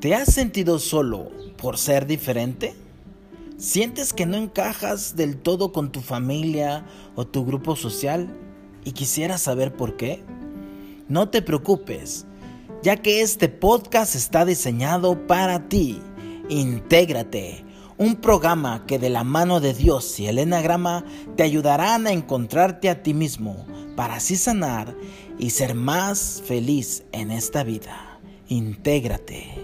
¿Te has sentido solo por ser diferente? ¿Sientes que no encajas del todo con tu familia o tu grupo social y quisieras saber por qué? No te preocupes, ya que este podcast está diseñado para ti. Intégrate, un programa que de la mano de Dios y el enagrama te ayudarán a encontrarte a ti mismo para así sanar y ser más feliz en esta vida. Intégrate.